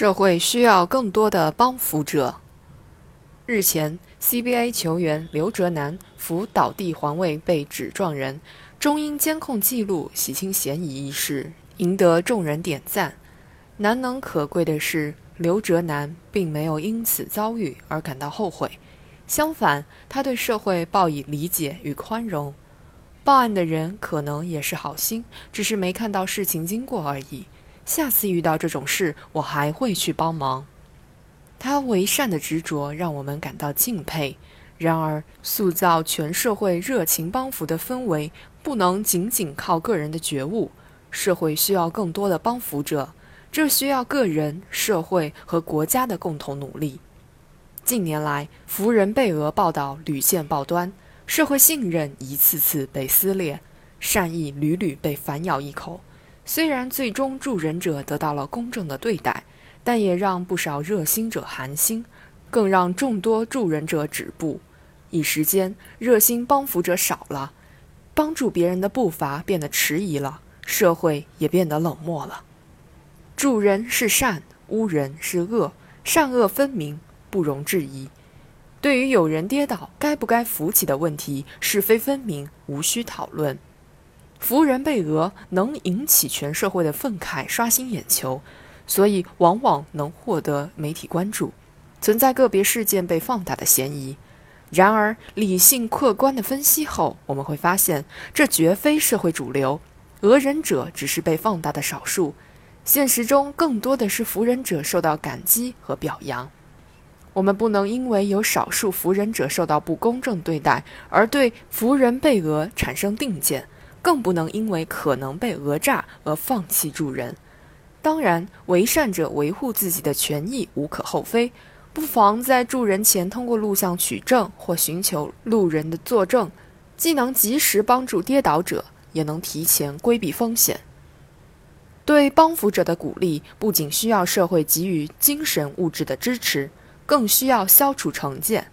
社会需要更多的帮扶者。日前，CBA 球员刘哲南扶倒地环卫被指撞人，中英监控记录洗清嫌疑一事，赢得众人点赞。难能可贵的是，刘哲南并没有因此遭遇而感到后悔，相反，他对社会报以理解与宽容。报案的人可能也是好心，只是没看到事情经过而已。下次遇到这种事，我还会去帮忙。他为善的执着让我们感到敬佩。然而，塑造全社会热情帮扶的氛围，不能仅仅靠个人的觉悟。社会需要更多的帮扶者，这需要个人、社会和国家的共同努力。近年来，扶人被讹报道屡见报端，社会信任一次次被撕裂，善意屡屡被反咬一口。虽然最终助人者得到了公正的对待，但也让不少热心者寒心，更让众多助人者止步。一时间，热心帮扶者少了，帮助别人的步伐变得迟疑了，社会也变得冷漠了。助人是善，污人是恶，善恶分明，不容置疑。对于有人跌倒该不该扶起的问题，是非分明，无需讨论。扶人被讹能引起全社会的愤慨，刷新眼球，所以往往能获得媒体关注，存在个别事件被放大的嫌疑。然而，理性客观的分析后，我们会发现，这绝非社会主流，讹人者只是被放大的少数，现实中更多的是扶人者受到感激和表扬。我们不能因为有少数扶人者受到不公正对待，而对扶人被讹产生定见。更不能因为可能被讹诈而放弃助人。当然，为善者维护自己的权益无可厚非，不妨在助人前通过录像取证或寻求路人的作证，既能及时帮助跌倒者，也能提前规避风险。对帮扶者的鼓励，不仅需要社会给予精神物质的支持，更需要消除成见。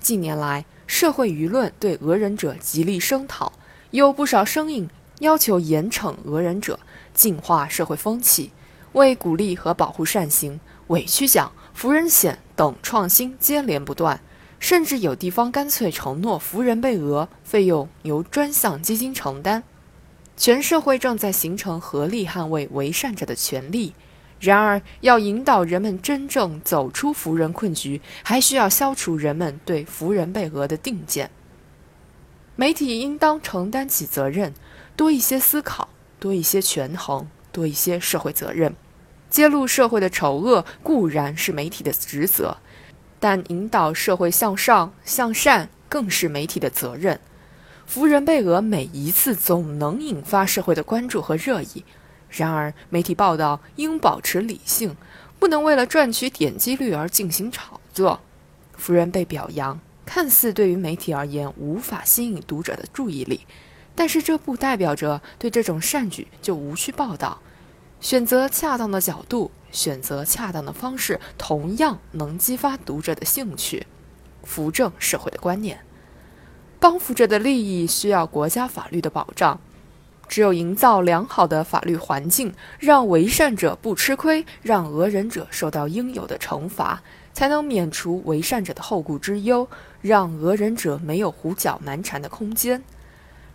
近年来，社会舆论对讹人者极力声讨。有不少声音要求严惩讹人者，净化社会风气。为鼓励和保护善行，委屈奖、扶人险等创新接连不断，甚至有地方干脆承诺扶人被讹费用由专项基金承担。全社会正在形成合力捍卫为善者的权利。然而，要引导人们真正走出扶人困局，还需要消除人们对扶人被讹的定见。媒体应当承担起责任，多一些思考，多一些权衡，多一些社会责任。揭露社会的丑恶固然是媒体的职责，但引导社会向上向善更是媒体的责任。福人被讹每一次总能引发社会的关注和热议，然而媒体报道应保持理性，不能为了赚取点击率而进行炒作。福人被表扬。看似对于媒体而言无法吸引读者的注意力，但是这不代表着对这种善举就无需报道。选择恰当的角度，选择恰当的方式，同样能激发读者的兴趣，扶正社会的观念。帮扶者的利益需要国家法律的保障，只有营造良好的法律环境，让为善者不吃亏，让讹人者受到应有的惩罚。才能免除为善者的后顾之忧，让讹人者没有胡搅蛮缠的空间。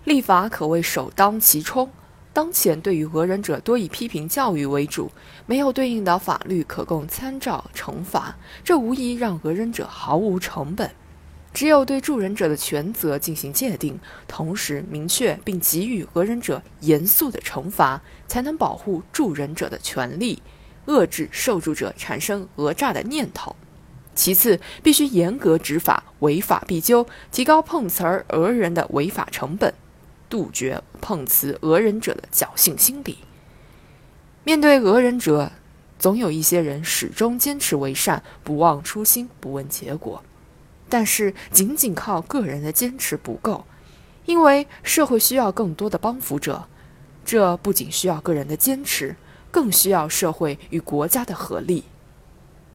立法可谓首当其冲。当前对于讹人者多以批评教育为主，没有对应的法律可供参照惩罚，这无疑让讹人者毫无成本。只有对助人者的权责进行界定，同时明确并给予讹人者严肃的惩罚，才能保护助人者的权利，遏制受助者产生讹诈的念头。其次，必须严格执法，违法必究，提高碰瓷儿讹人的违法成本，杜绝碰瓷讹人者的侥幸心理。面对讹人者，总有一些人始终坚持为善，不忘初心，不问结果。但是，仅仅靠个人的坚持不够，因为社会需要更多的帮扶者。这不仅需要个人的坚持，更需要社会与国家的合力。